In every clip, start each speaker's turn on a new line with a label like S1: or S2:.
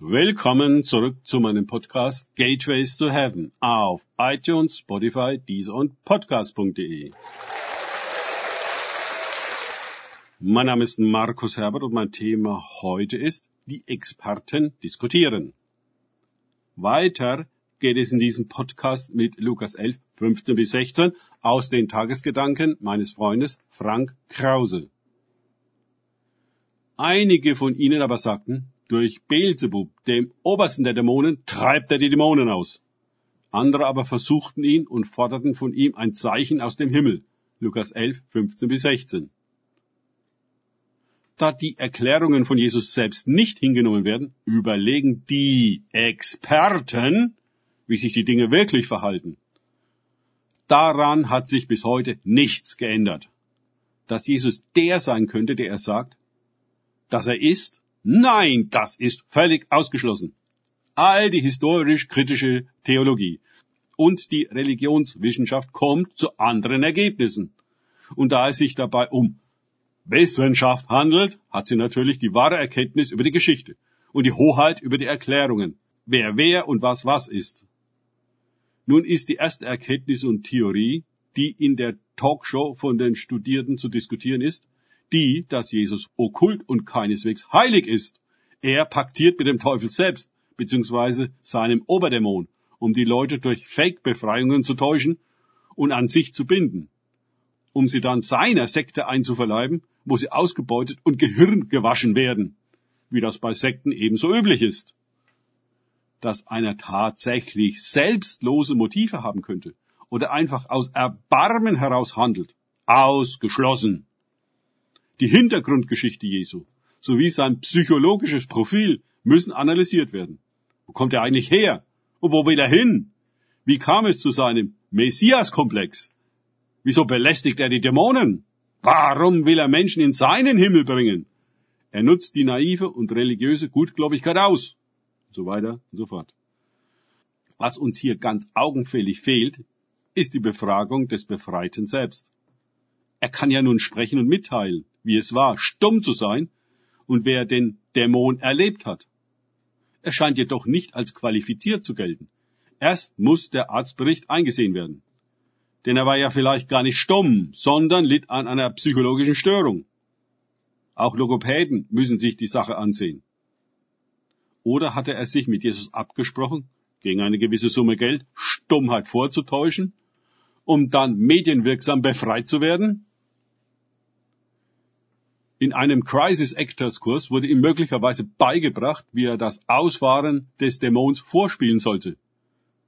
S1: Willkommen zurück zu meinem Podcast Gateways to Heaven auf iTunes, Spotify, Deezer und Podcast.de. Mein Name ist Markus Herbert und mein Thema heute ist die Experten diskutieren. Weiter geht es in diesem Podcast mit Lukas 11, 15 bis 16 aus den Tagesgedanken meines Freundes Frank Krause. Einige von ihnen aber sagten, durch Beelzebub, dem obersten der Dämonen, treibt er die Dämonen aus. Andere aber versuchten ihn und forderten von ihm ein Zeichen aus dem Himmel. Lukas 11, 15 bis 16. Da die Erklärungen von Jesus selbst nicht hingenommen werden, überlegen die Experten, wie sich die Dinge wirklich verhalten. Daran hat sich bis heute nichts geändert. Dass Jesus der sein könnte, der er sagt, dass er ist, Nein, das ist völlig ausgeschlossen. All die historisch-kritische Theologie und die Religionswissenschaft kommt zu anderen Ergebnissen. Und da es sich dabei um Wissenschaft handelt, hat sie natürlich die wahre Erkenntnis über die Geschichte und die Hoheit über die Erklärungen, wer wer und was was ist. Nun ist die erste Erkenntnis und Theorie, die in der Talkshow von den Studierten zu diskutieren ist, die, dass Jesus okkult und keineswegs heilig ist. Er paktiert mit dem Teufel selbst, beziehungsweise seinem Oberdämon, um die Leute durch Fake-Befreiungen zu täuschen und an sich zu binden, um sie dann seiner Sekte einzuverleiben, wo sie ausgebeutet und Gehirn gewaschen werden, wie das bei Sekten ebenso üblich ist. Dass einer tatsächlich selbstlose Motive haben könnte oder einfach aus Erbarmen heraus handelt, ausgeschlossen die Hintergrundgeschichte Jesu sowie sein psychologisches Profil müssen analysiert werden. Wo kommt er eigentlich her? Und wo will er hin? Wie kam es zu seinem Messias-Komplex? Wieso belästigt er die Dämonen? Warum will er Menschen in seinen Himmel bringen? Er nutzt die naive und religiöse Gutgläubigkeit aus. Und so weiter und so fort. Was uns hier ganz augenfällig fehlt, ist die Befragung des Befreiten selbst. Er kann ja nun sprechen und mitteilen wie es war, stumm zu sein und wer den Dämon erlebt hat. Er scheint jedoch nicht als qualifiziert zu gelten. Erst muss der Arztbericht eingesehen werden. Denn er war ja vielleicht gar nicht stumm, sondern litt an einer psychologischen Störung. Auch Logopäden müssen sich die Sache ansehen. Oder hatte er sich mit Jesus abgesprochen, gegen eine gewisse Summe Geld Stummheit vorzutäuschen, um dann medienwirksam befreit zu werden? In einem Crisis Actors Kurs wurde ihm möglicherweise beigebracht, wie er das Ausfahren des Dämons vorspielen sollte.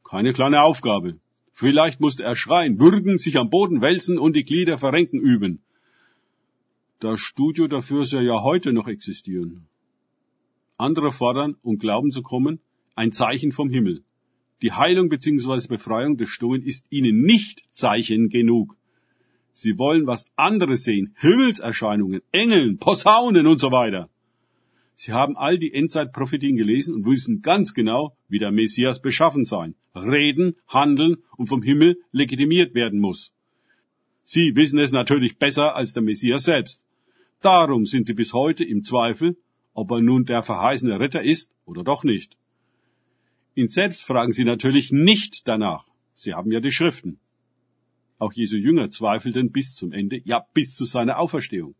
S1: Keine kleine Aufgabe. Vielleicht musste er schreien, würgen, sich am Boden wälzen und die Glieder verrenken üben. Das Studio dafür soll ja heute noch existieren. Andere fordern, um Glauben zu kommen, ein Zeichen vom Himmel. Die Heilung bzw. Befreiung des Stummen ist ihnen nicht Zeichen genug. Sie wollen was anderes sehen. Himmelserscheinungen, Engeln, Posaunen und so weiter. Sie haben all die Endzeitprophetien gelesen und wissen ganz genau, wie der Messias beschaffen sein, reden, handeln und vom Himmel legitimiert werden muss. Sie wissen es natürlich besser als der Messias selbst. Darum sind sie bis heute im Zweifel, ob er nun der verheißene Retter ist oder doch nicht. Ihn selbst fragen sie natürlich nicht danach. Sie haben ja die Schriften. Auch Jesu Jünger zweifelten bis zum Ende, ja bis zu seiner Auferstehung.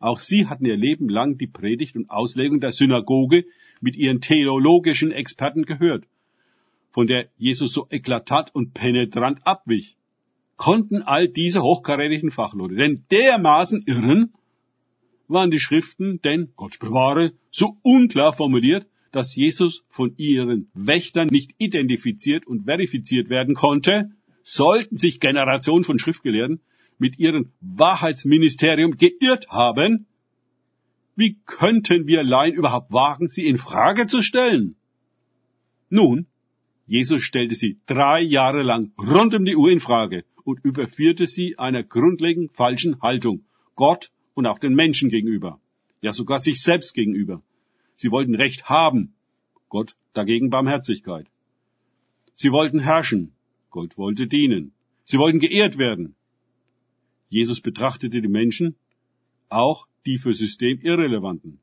S1: Auch sie hatten ihr Leben lang die Predigt und Auslegung der Synagoge mit ihren theologischen Experten gehört, von der Jesus so eklatant und penetrant abwich. Konnten all diese hochkarätigen Fachleute denn dermaßen irren? Waren die Schriften denn, Gott bewahre, so unklar formuliert, dass Jesus von ihren Wächtern nicht identifiziert und verifiziert werden konnte? Sollten sich Generationen von Schriftgelehrten mit ihrem Wahrheitsministerium geirrt haben, wie könnten wir Laien überhaupt wagen, sie in Frage zu stellen? Nun, Jesus stellte sie drei Jahre lang rund um die Uhr in Frage und überführte sie einer grundlegend falschen Haltung Gott und auch den Menschen gegenüber, ja sogar sich selbst gegenüber. Sie wollten Recht haben, Gott dagegen Barmherzigkeit. Sie wollten herrschen, Gott wollte dienen. Sie wollten geehrt werden. Jesus betrachtete die Menschen, auch die für System irrelevanten.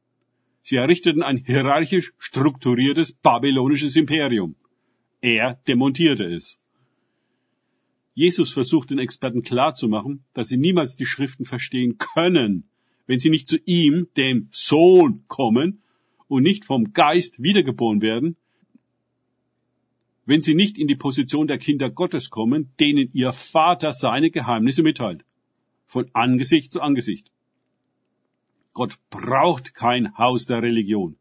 S1: Sie errichteten ein hierarchisch strukturiertes babylonisches Imperium. Er demontierte es. Jesus versucht den Experten klarzumachen, dass sie niemals die Schriften verstehen können, wenn sie nicht zu ihm, dem Sohn, kommen und nicht vom Geist wiedergeboren werden, wenn sie nicht in die Position der Kinder Gottes kommen, denen ihr Vater seine Geheimnisse mitteilt. Von Angesicht zu Angesicht. Gott braucht kein Haus der Religion.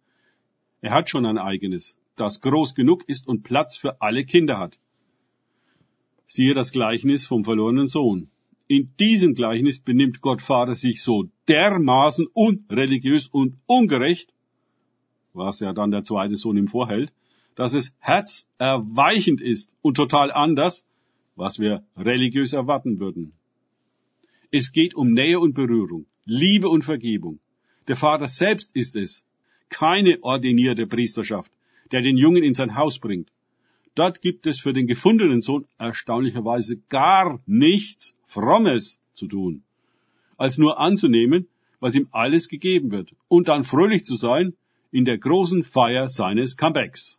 S1: Er hat schon ein eigenes, das groß genug ist und Platz für alle Kinder hat. Siehe das Gleichnis vom verlorenen Sohn. In diesem Gleichnis benimmt Gott Vater sich so dermaßen unreligiös und ungerecht, was ja dann der zweite Sohn ihm vorhält, dass es herzerweichend ist und total anders, was wir religiös erwarten würden. Es geht um Nähe und Berührung, Liebe und Vergebung. Der Vater selbst ist es, keine ordinierte Priesterschaft, der den Jungen in sein Haus bringt. Dort gibt es für den gefundenen Sohn erstaunlicherweise gar nichts Frommes zu tun, als nur anzunehmen, was ihm alles gegeben wird, und dann fröhlich zu sein in der großen Feier seines Comebacks.